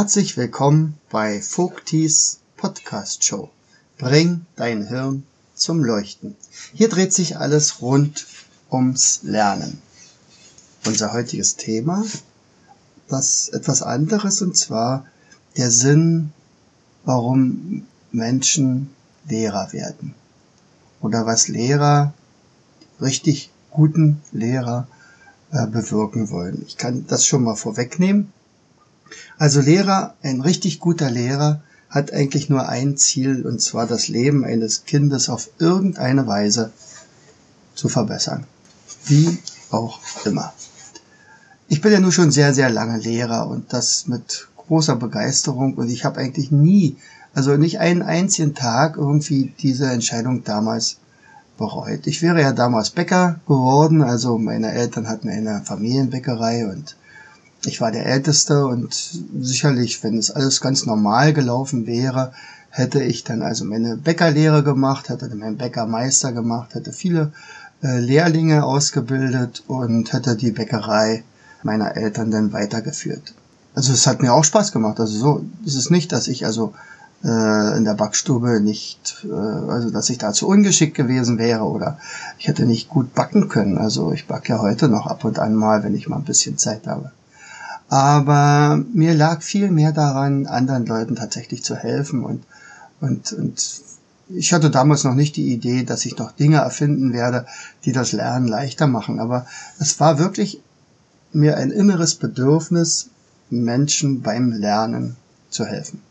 Herzlich willkommen bei Vogtis Podcast Show. Bring dein Hirn zum Leuchten. Hier dreht sich alles rund ums Lernen. Unser heutiges Thema, das etwas anderes und zwar der Sinn, warum Menschen Lehrer werden. Oder was Lehrer, richtig guten Lehrer äh, bewirken wollen. Ich kann das schon mal vorwegnehmen. Also Lehrer, ein richtig guter Lehrer hat eigentlich nur ein Ziel, und zwar das Leben eines Kindes auf irgendeine Weise zu verbessern. Wie auch immer. Ich bin ja nun schon sehr, sehr lange Lehrer und das mit großer Begeisterung und ich habe eigentlich nie, also nicht einen einzigen Tag irgendwie diese Entscheidung damals bereut. Ich wäre ja damals Bäcker geworden, also meine Eltern hatten eine Familienbäckerei und ich war der Älteste und sicherlich, wenn es alles ganz normal gelaufen wäre, hätte ich dann also meine Bäckerlehre gemacht, hätte meinen Bäckermeister gemacht, hätte viele äh, Lehrlinge ausgebildet und hätte die Bäckerei meiner Eltern dann weitergeführt. Also es hat mir auch Spaß gemacht. Also so ist es nicht, dass ich also äh, in der Backstube nicht, äh, also dass ich da zu ungeschickt gewesen wäre oder ich hätte nicht gut backen können. Also ich backe ja heute noch ab und an mal, wenn ich mal ein bisschen Zeit habe. Aber mir lag viel mehr daran, anderen Leuten tatsächlich zu helfen und, und, und ich hatte damals noch nicht die Idee, dass ich noch Dinge erfinden werde, die das Lernen leichter machen. Aber es war wirklich mir ein inneres Bedürfnis, Menschen beim Lernen zu helfen.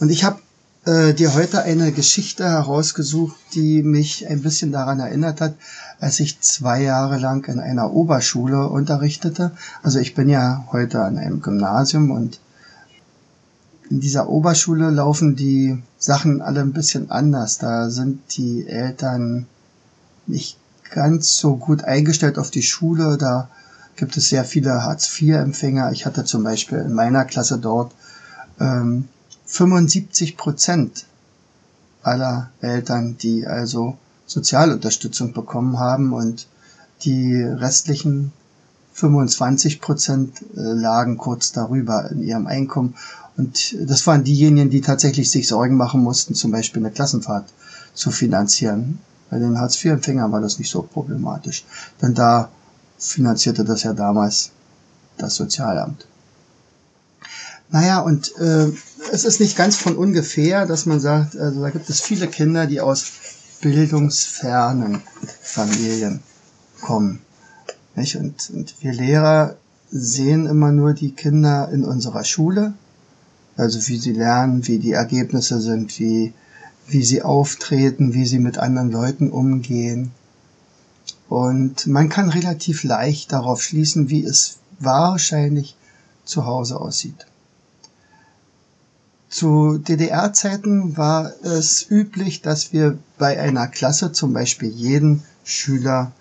Und ich habe äh, dir heute eine Geschichte herausgesucht, die mich ein bisschen daran erinnert hat, als ich zwei Jahre lang in einer Oberschule unterrichtete. Also ich bin ja heute an einem Gymnasium und in dieser Oberschule laufen die Sachen alle ein bisschen anders. Da sind die Eltern nicht ganz so gut eingestellt auf die Schule. Da gibt es sehr viele Hartz-IV-Empfänger. Ich hatte zum Beispiel in meiner Klasse dort ähm, 75 Prozent aller Eltern, die also Sozialunterstützung bekommen haben und die restlichen 25 Prozent äh, lagen kurz darüber in ihrem Einkommen. Und das waren diejenigen, die tatsächlich sich Sorgen machen mussten, zum Beispiel eine Klassenfahrt zu finanzieren. Bei den Hartz-IV-Empfängern war das nicht so problematisch, denn da finanzierte das ja damals das Sozialamt. Naja, und äh, es ist nicht ganz von ungefähr, dass man sagt, also da gibt es viele Kinder, die aus bildungsfernen Familien kommen. Nicht? Und, und wir Lehrer sehen immer nur die Kinder in unserer Schule, also wie sie lernen, wie die Ergebnisse sind, wie, wie sie auftreten, wie sie mit anderen Leuten umgehen. Und man kann relativ leicht darauf schließen, wie es wahrscheinlich zu Hause aussieht. Zu DDR-Zeiten war es üblich, dass wir bei einer Klasse zum Beispiel jeden Schüler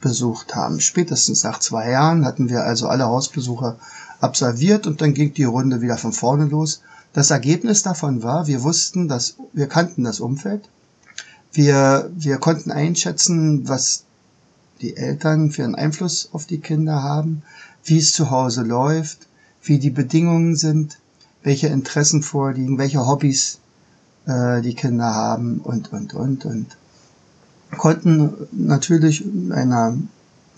besucht haben. Spätestens nach zwei Jahren hatten wir also alle Hausbesuche absolviert und dann ging die Runde wieder von vorne los. Das Ergebnis davon war, wir wussten, dass wir kannten das Umfeld. Wir, wir konnten einschätzen, was die Eltern für einen Einfluss auf die Kinder haben, wie es zu Hause läuft, wie die Bedingungen sind, welche Interessen vorliegen, welche Hobbys äh, die Kinder haben und, und, und, und konnten natürlich in einer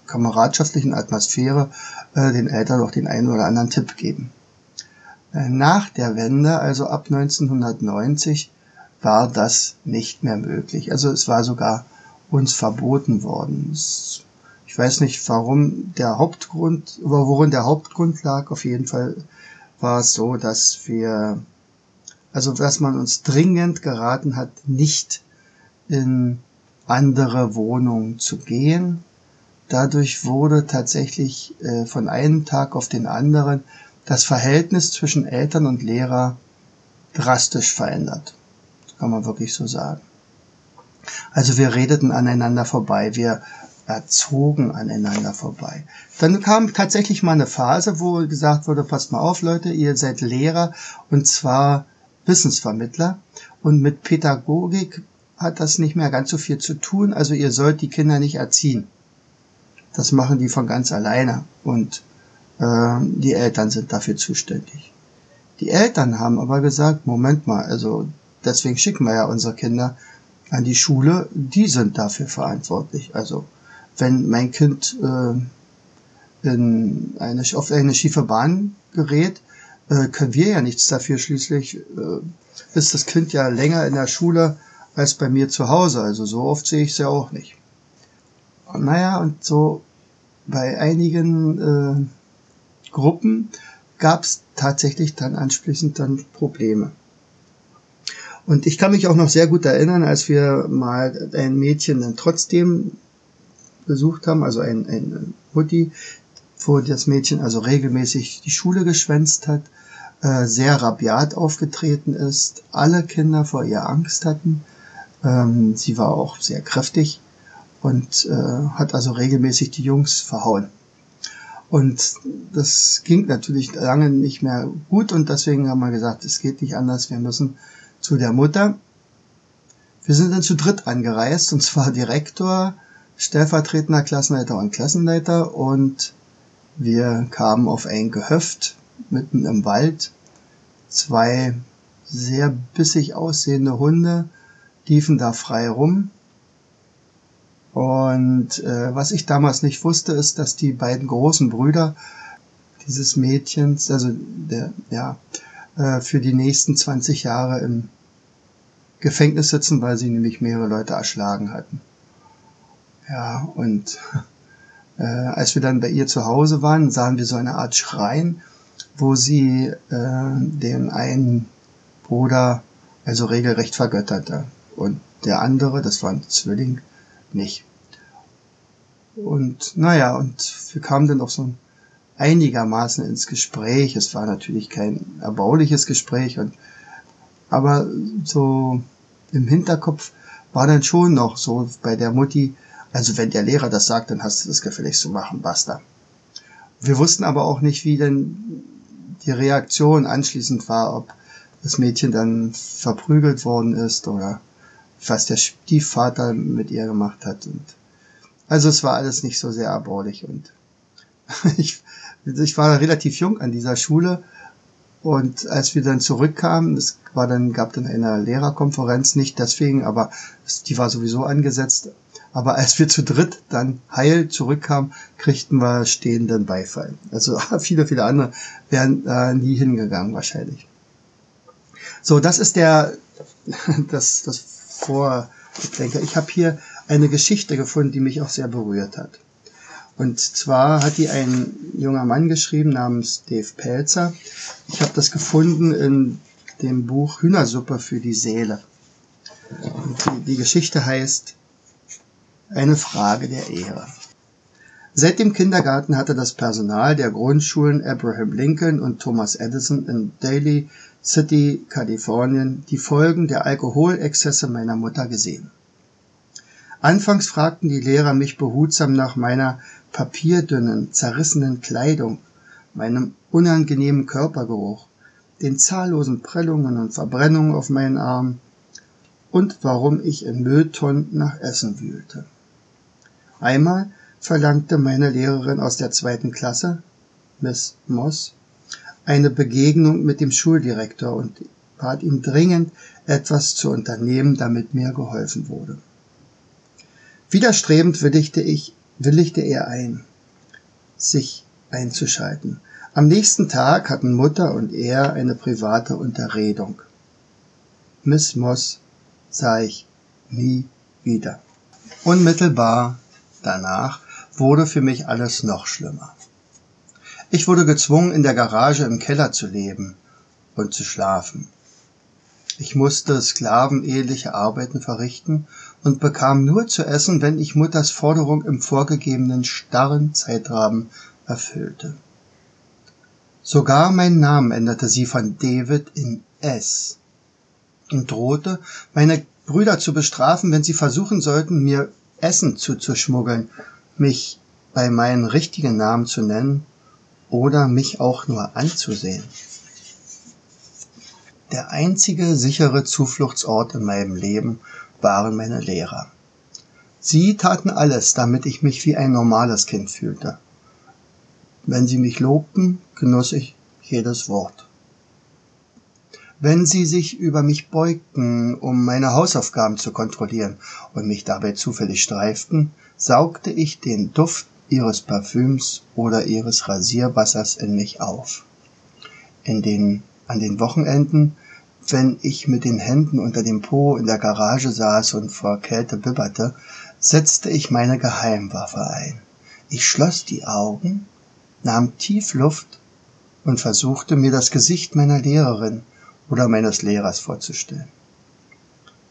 kameradschaftlichen Atmosphäre äh, den Eltern auch den einen oder anderen Tipp geben. Äh, nach der Wende, also ab 1990, war das nicht mehr möglich. Also es war sogar uns verboten worden. Ich weiß nicht, warum der Hauptgrund, worin der Hauptgrund lag. Auf jeden Fall war es so, dass wir, also dass man uns dringend geraten hat, nicht in andere Wohnungen zu gehen. Dadurch wurde tatsächlich äh, von einem Tag auf den anderen das Verhältnis zwischen Eltern und Lehrer drastisch verändert. Kann man wirklich so sagen. Also wir redeten aneinander vorbei, wir erzogen aneinander vorbei. Dann kam tatsächlich mal eine Phase, wo gesagt wurde, passt mal auf Leute, ihr seid Lehrer und zwar Wissensvermittler und mit Pädagogik hat das nicht mehr ganz so viel zu tun, also ihr sollt die Kinder nicht erziehen. Das machen die von ganz alleine und äh, die Eltern sind dafür zuständig. Die Eltern haben aber gesagt, Moment mal, also deswegen schicken wir ja unsere Kinder an die Schule, die sind dafür verantwortlich. Also wenn mein Kind äh, in eine, auf eine schiefe Bahn gerät, äh, können wir ja nichts dafür. Schließlich äh, ist das Kind ja länger in der Schule als bei mir zu Hause. Also so oft sehe ich es ja auch nicht. Naja, und so bei einigen äh, Gruppen gab es tatsächlich dann anschließend dann Probleme. Und ich kann mich auch noch sehr gut erinnern, als wir mal ein Mädchen dann trotzdem besucht haben, also ein, ein Mutti, wo das Mädchen also regelmäßig die Schule geschwänzt hat, äh, sehr rabiat aufgetreten ist, alle Kinder vor ihr Angst hatten. Ähm, sie war auch sehr kräftig und äh, hat also regelmäßig die Jungs verhauen. Und das ging natürlich lange nicht mehr gut und deswegen haben wir gesagt, es geht nicht anders, wir müssen zu der Mutter. Wir sind dann zu dritt angereist, und zwar Direktor, stellvertretender Klassenleiter und Klassenleiter und wir kamen auf ein Gehöft mitten im Wald. Zwei sehr bissig aussehende Hunde liefen da frei rum. Und äh, was ich damals nicht wusste, ist, dass die beiden großen Brüder dieses Mädchens, also der, ja, äh, für die nächsten 20 Jahre im Gefängnis sitzen, weil sie nämlich mehrere Leute erschlagen hatten. Ja, und äh, als wir dann bei ihr zu Hause waren, sahen wir so eine Art Schrein, wo sie äh, den einen Bruder also regelrecht vergötterte und der andere, das war ein Zwilling, nicht. Und naja, und wir kamen dann auch so einigermaßen ins Gespräch. Es war natürlich kein erbauliches Gespräch, und, aber so im Hinterkopf war dann schon noch so bei der Mutti, also wenn der Lehrer das sagt, dann hast du das gefälligst zu machen, basta. Wir wussten aber auch nicht, wie denn die Reaktion anschließend war, ob das Mädchen dann verprügelt worden ist oder was der Stiefvater mit ihr gemacht hat. Und also es war alles nicht so sehr erbaulich und ich, ich war relativ jung an dieser Schule und als wir dann zurückkamen, es war dann, gab dann eine Lehrerkonferenz, nicht deswegen, aber die war sowieso angesetzt. Aber als wir zu dritt dann heil zurückkamen, kriegten wir stehenden Beifall. Also viele, viele andere wären äh, nie hingegangen wahrscheinlich. So, das ist der, das, das Vordenker. Ich habe hier eine Geschichte gefunden, die mich auch sehr berührt hat. Und zwar hat die ein junger Mann geschrieben namens Dave Pelzer. Ich habe das gefunden in dem Buch Hühnersuppe für die Seele. Und die, die Geschichte heißt Eine Frage der Ehre. Seit dem Kindergarten hatte das Personal der Grundschulen Abraham Lincoln und Thomas Edison in Daly City, Kalifornien, die Folgen der Alkoholexzesse meiner Mutter gesehen. Anfangs fragten die Lehrer mich behutsam nach meiner papierdünnen, zerrissenen Kleidung, meinem unangenehmen Körpergeruch, den zahllosen Prellungen und Verbrennungen auf meinen Armen und warum ich in Mülltonnen nach Essen wühlte. Einmal verlangte meine Lehrerin aus der zweiten Klasse, Miss Moss, eine Begegnung mit dem Schuldirektor und bat ihn dringend, etwas zu unternehmen, damit mir geholfen wurde. Widerstrebend willigte ich, willigte er ein, sich einzuschalten. Am nächsten Tag hatten Mutter und er eine private Unterredung. Miss Moss sah ich nie wieder. Unmittelbar danach wurde für mich alles noch schlimmer. Ich wurde gezwungen, in der Garage im Keller zu leben und zu schlafen. Ich musste sklavenähnliche Arbeiten verrichten und bekam nur zu essen, wenn ich Mutters Forderung im vorgegebenen starren Zeitrahmen erfüllte. Sogar meinen Namen änderte sie von David in S und drohte, meine Brüder zu bestrafen, wenn sie versuchen sollten, mir Essen zuzuschmuggeln, mich bei meinen richtigen Namen zu nennen oder mich auch nur anzusehen. Der einzige sichere Zufluchtsort in meinem Leben waren meine Lehrer. Sie taten alles, damit ich mich wie ein normales Kind fühlte. Wenn sie mich lobten, genoss ich jedes Wort. Wenn sie sich über mich beugten, um meine Hausaufgaben zu kontrollieren und mich dabei zufällig streiften, saugte ich den Duft ihres Parfüms oder ihres Rasierwassers in mich auf. In den, an den Wochenenden, wenn ich mit den Händen unter dem Po in der Garage saß und vor Kälte bibberte, setzte ich meine Geheimwaffe ein. Ich schloss die Augen, nahm tief Luft und versuchte mir das Gesicht meiner Lehrerin oder meines Lehrers vorzustellen.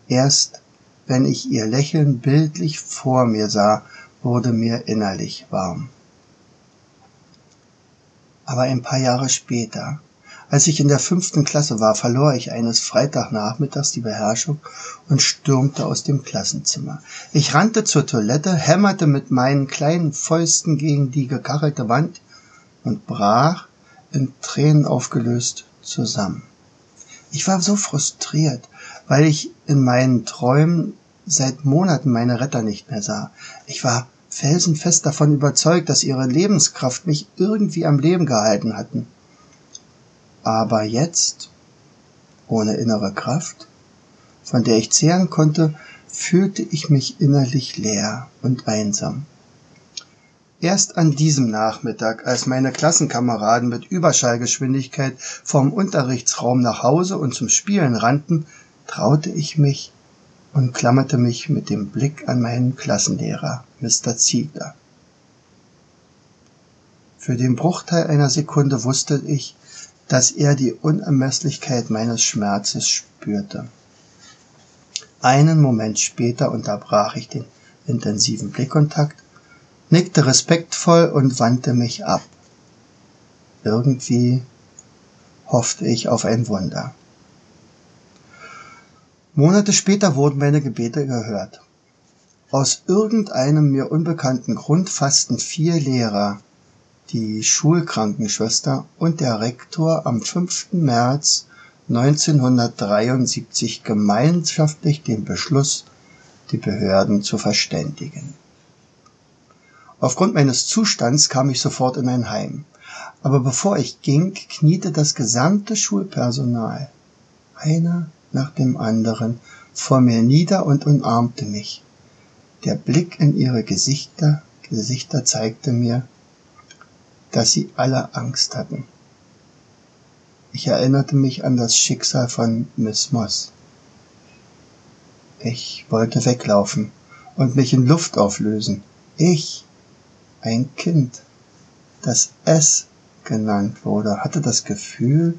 Erst wenn ich ihr Lächeln bildlich vor mir sah, wurde mir innerlich warm. Aber ein paar Jahre später, als ich in der fünften Klasse war, verlor ich eines Freitagnachmittags die Beherrschung und stürmte aus dem Klassenzimmer. Ich rannte zur Toilette, hämmerte mit meinen kleinen Fäusten gegen die gekachelte Wand und brach, in Tränen aufgelöst, zusammen. Ich war so frustriert, weil ich in meinen Träumen seit Monaten meine Retter nicht mehr sah. Ich war felsenfest davon überzeugt, dass ihre Lebenskraft mich irgendwie am Leben gehalten hatten. Aber jetzt, ohne innere Kraft, von der ich zehren konnte, fühlte ich mich innerlich leer und einsam. Erst an diesem Nachmittag, als meine Klassenkameraden mit Überschallgeschwindigkeit vom Unterrichtsraum nach Hause und zum Spielen rannten, traute ich mich und klammerte mich mit dem Blick an meinen Klassenlehrer, Mr. Ziegler. Für den Bruchteil einer Sekunde wusste ich, dass er die Unermesslichkeit meines Schmerzes spürte. Einen Moment später unterbrach ich den intensiven Blickkontakt, nickte respektvoll und wandte mich ab. Irgendwie hoffte ich auf ein Wunder. Monate später wurden meine Gebete gehört. Aus irgendeinem mir unbekannten Grund fassten vier Lehrer, die Schulkrankenschwester und der Rektor am 5. März 1973 gemeinschaftlich den Beschluss, die Behörden zu verständigen. Aufgrund meines Zustands kam ich sofort in ein Heim. Aber bevor ich ging, kniete das gesamte Schulpersonal, einer nach dem anderen vor mir nieder und umarmte mich. Der Blick in ihre Gesichter, Gesichter zeigte mir, dass sie alle Angst hatten. Ich erinnerte mich an das Schicksal von Miss Moss. Ich wollte weglaufen und mich in Luft auflösen. Ich, ein Kind, das S genannt wurde, hatte das Gefühl,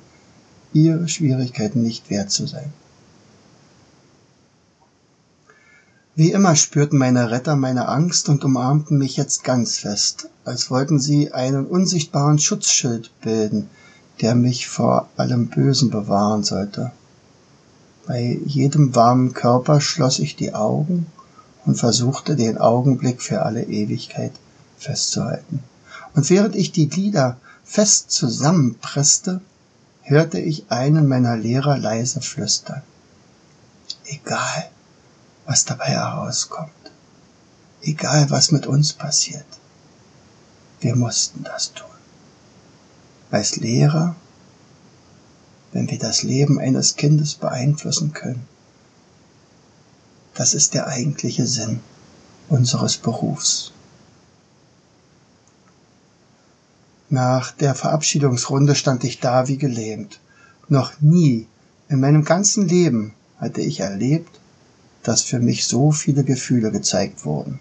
ihre Schwierigkeiten nicht wert zu sein. Wie immer spürten meine Retter meine Angst und umarmten mich jetzt ganz fest, als wollten sie einen unsichtbaren Schutzschild bilden, der mich vor allem Bösen bewahren sollte. Bei jedem warmen Körper schloss ich die Augen und versuchte den Augenblick für alle Ewigkeit festzuhalten. Und während ich die Glieder fest zusammenpresste, hörte ich einen meiner Lehrer leise flüstern. Egal, was dabei herauskommt. Egal, was mit uns passiert. Wir mussten das tun. Als Lehrer, wenn wir das Leben eines Kindes beeinflussen können, das ist der eigentliche Sinn unseres Berufs. Nach der Verabschiedungsrunde stand ich da wie gelähmt. Noch nie in meinem ganzen Leben hatte ich erlebt, dass für mich so viele Gefühle gezeigt wurden.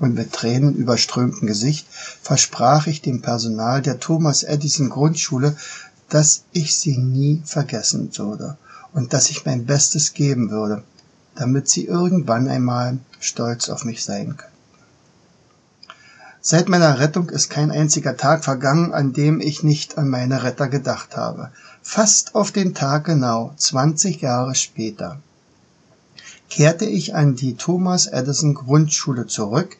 Und mit Tränen überströmtem Gesicht versprach ich dem Personal der Thomas Edison Grundschule, dass ich sie nie vergessen würde und dass ich mein Bestes geben würde, damit sie irgendwann einmal stolz auf mich sein können. Seit meiner Rettung ist kein einziger Tag vergangen, an dem ich nicht an meine Retter gedacht habe. Fast auf den Tag genau, 20 Jahre später, kehrte ich an die Thomas Edison Grundschule zurück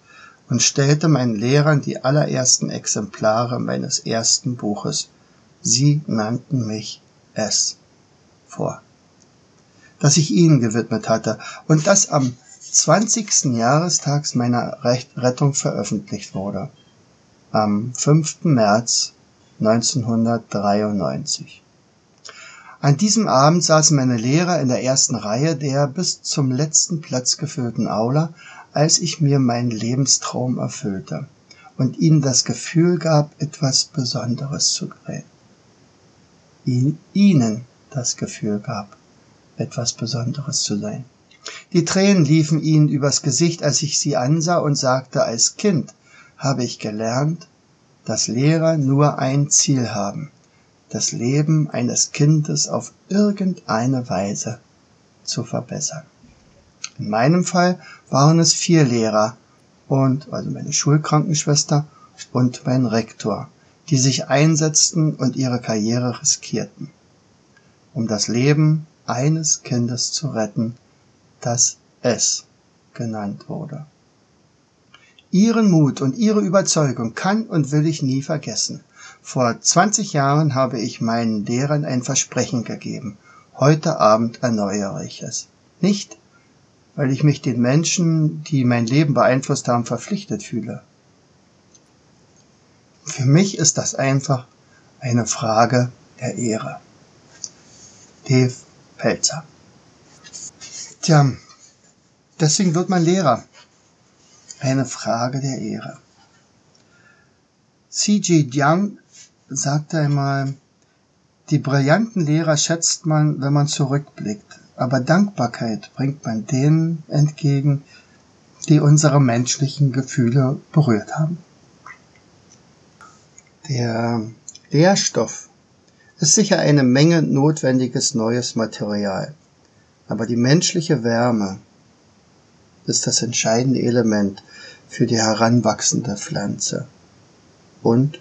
und stellte meinen Lehrern die allerersten Exemplare meines ersten Buches. Sie nannten mich S vor, das ich ihnen gewidmet hatte und das am 20. Jahrestags meiner Rettung veröffentlicht wurde. Am 5. März 1993. An diesem Abend saßen meine Lehrer in der ersten Reihe der bis zum letzten Platz gefüllten Aula, als ich mir meinen Lebenstraum erfüllte und ihnen das Gefühl gab, etwas Besonderes zu sein. Ihnen das Gefühl gab, etwas Besonderes zu sein. Die Tränen liefen ihnen übers Gesicht, als ich sie ansah und sagte, als Kind habe ich gelernt, dass Lehrer nur ein Ziel haben, das Leben eines Kindes auf irgendeine Weise zu verbessern. In meinem Fall waren es vier Lehrer und, also meine Schulkrankenschwester und mein Rektor, die sich einsetzten und ihre Karriere riskierten, um das Leben eines Kindes zu retten, das es genannt wurde. Ihren Mut und ihre Überzeugung kann und will ich nie vergessen. Vor 20 Jahren habe ich meinen Lehrern ein Versprechen gegeben. Heute Abend erneuere ich es. Nicht, weil ich mich den Menschen, die mein Leben beeinflusst haben, verpflichtet fühle. Für mich ist das einfach eine Frage der Ehre. Dave Pelzer. Tja, deswegen wird man Lehrer. Eine Frage der Ehre. C.G. Young sagte einmal, die brillanten Lehrer schätzt man, wenn man zurückblickt, aber Dankbarkeit bringt man denen entgegen, die unsere menschlichen Gefühle berührt haben. Der Lehrstoff ist sicher eine Menge notwendiges neues Material, aber die menschliche Wärme ist das entscheidende Element für die heranwachsende Pflanze und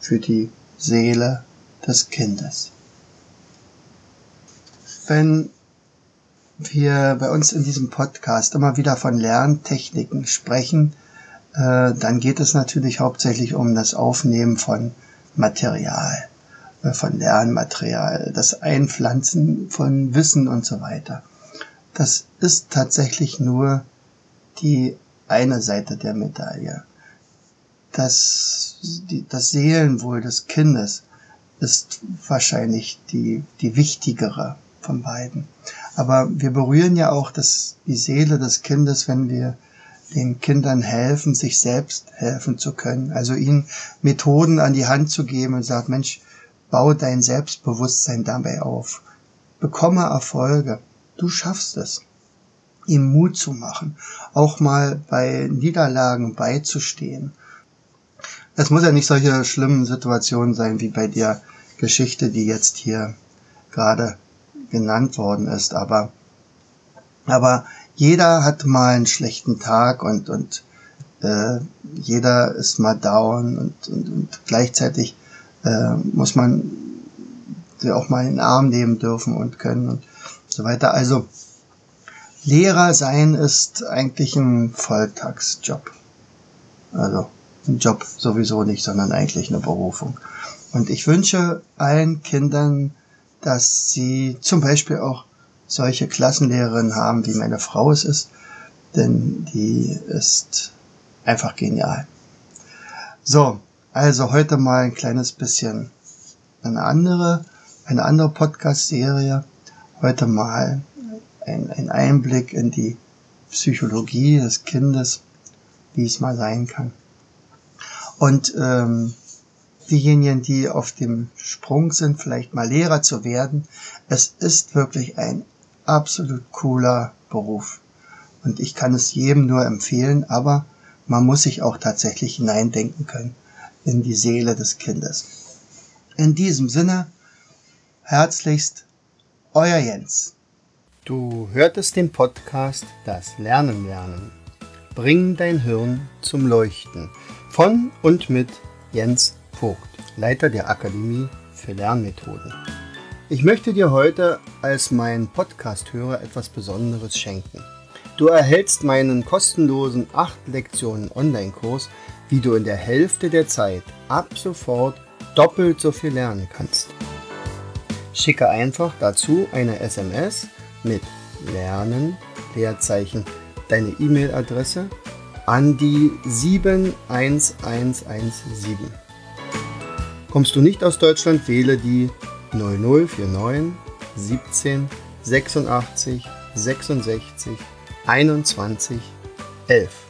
für die Seele des Kindes. Wenn wir bei uns in diesem Podcast immer wieder von Lerntechniken sprechen, äh, dann geht es natürlich hauptsächlich um das Aufnehmen von Material, von Lernmaterial, das Einpflanzen von Wissen und so weiter. Das ist tatsächlich nur die eine Seite der Medaille. Das, das Seelenwohl des Kindes ist wahrscheinlich die, die wichtigere von beiden. Aber wir berühren ja auch das, die Seele des Kindes, wenn wir den Kindern helfen, sich selbst helfen zu können. Also ihnen Methoden an die Hand zu geben und sagt, Mensch, bau dein Selbstbewusstsein dabei auf. Bekomme Erfolge. Du schaffst es. Ihm Mut zu machen. Auch mal bei Niederlagen beizustehen. Es muss ja nicht solche schlimmen Situationen sein wie bei der Geschichte, die jetzt hier gerade genannt worden ist, aber, aber jeder hat mal einen schlechten Tag und, und äh, jeder ist mal down und, und, und gleichzeitig äh, muss man sie auch mal in den Arm nehmen dürfen und können und so weiter. Also Lehrer sein ist eigentlich ein Volltagsjob. Also ein Job sowieso nicht, sondern eigentlich eine Berufung. Und ich wünsche allen Kindern dass sie zum Beispiel auch solche Klassenlehrerinnen haben, wie meine Frau es ist, denn die ist einfach genial. So, also heute mal ein kleines bisschen eine andere, eine andere Podcast-Serie. Heute mal ein, ein Einblick in die Psychologie des Kindes, wie es mal sein kann. Und ähm, diejenigen, die auf dem Sprung sind, vielleicht mal Lehrer zu werden. Es ist wirklich ein absolut cooler Beruf. Und ich kann es jedem nur empfehlen, aber man muss sich auch tatsächlich hineindenken können in die Seele des Kindes. In diesem Sinne, herzlichst, euer Jens. Du hörtest den Podcast Das Lernen lernen. Bring dein Hirn zum Leuchten Von und mit Jens Vogt, Leiter der Akademie für Lernmethoden. Ich möchte dir heute als mein Podcast-Hörer etwas Besonderes schenken. Du erhältst meinen kostenlosen 8 Lektionen Online-Kurs, wie du in der Hälfte der Zeit ab sofort doppelt so viel lernen kannst. Schicke einfach dazu eine SMS mit Lernen, Leerzeichen, deine E-Mail-Adresse an die 71117. Kommst du nicht aus Deutschland, wähle die 0049 17 86 66 21 11.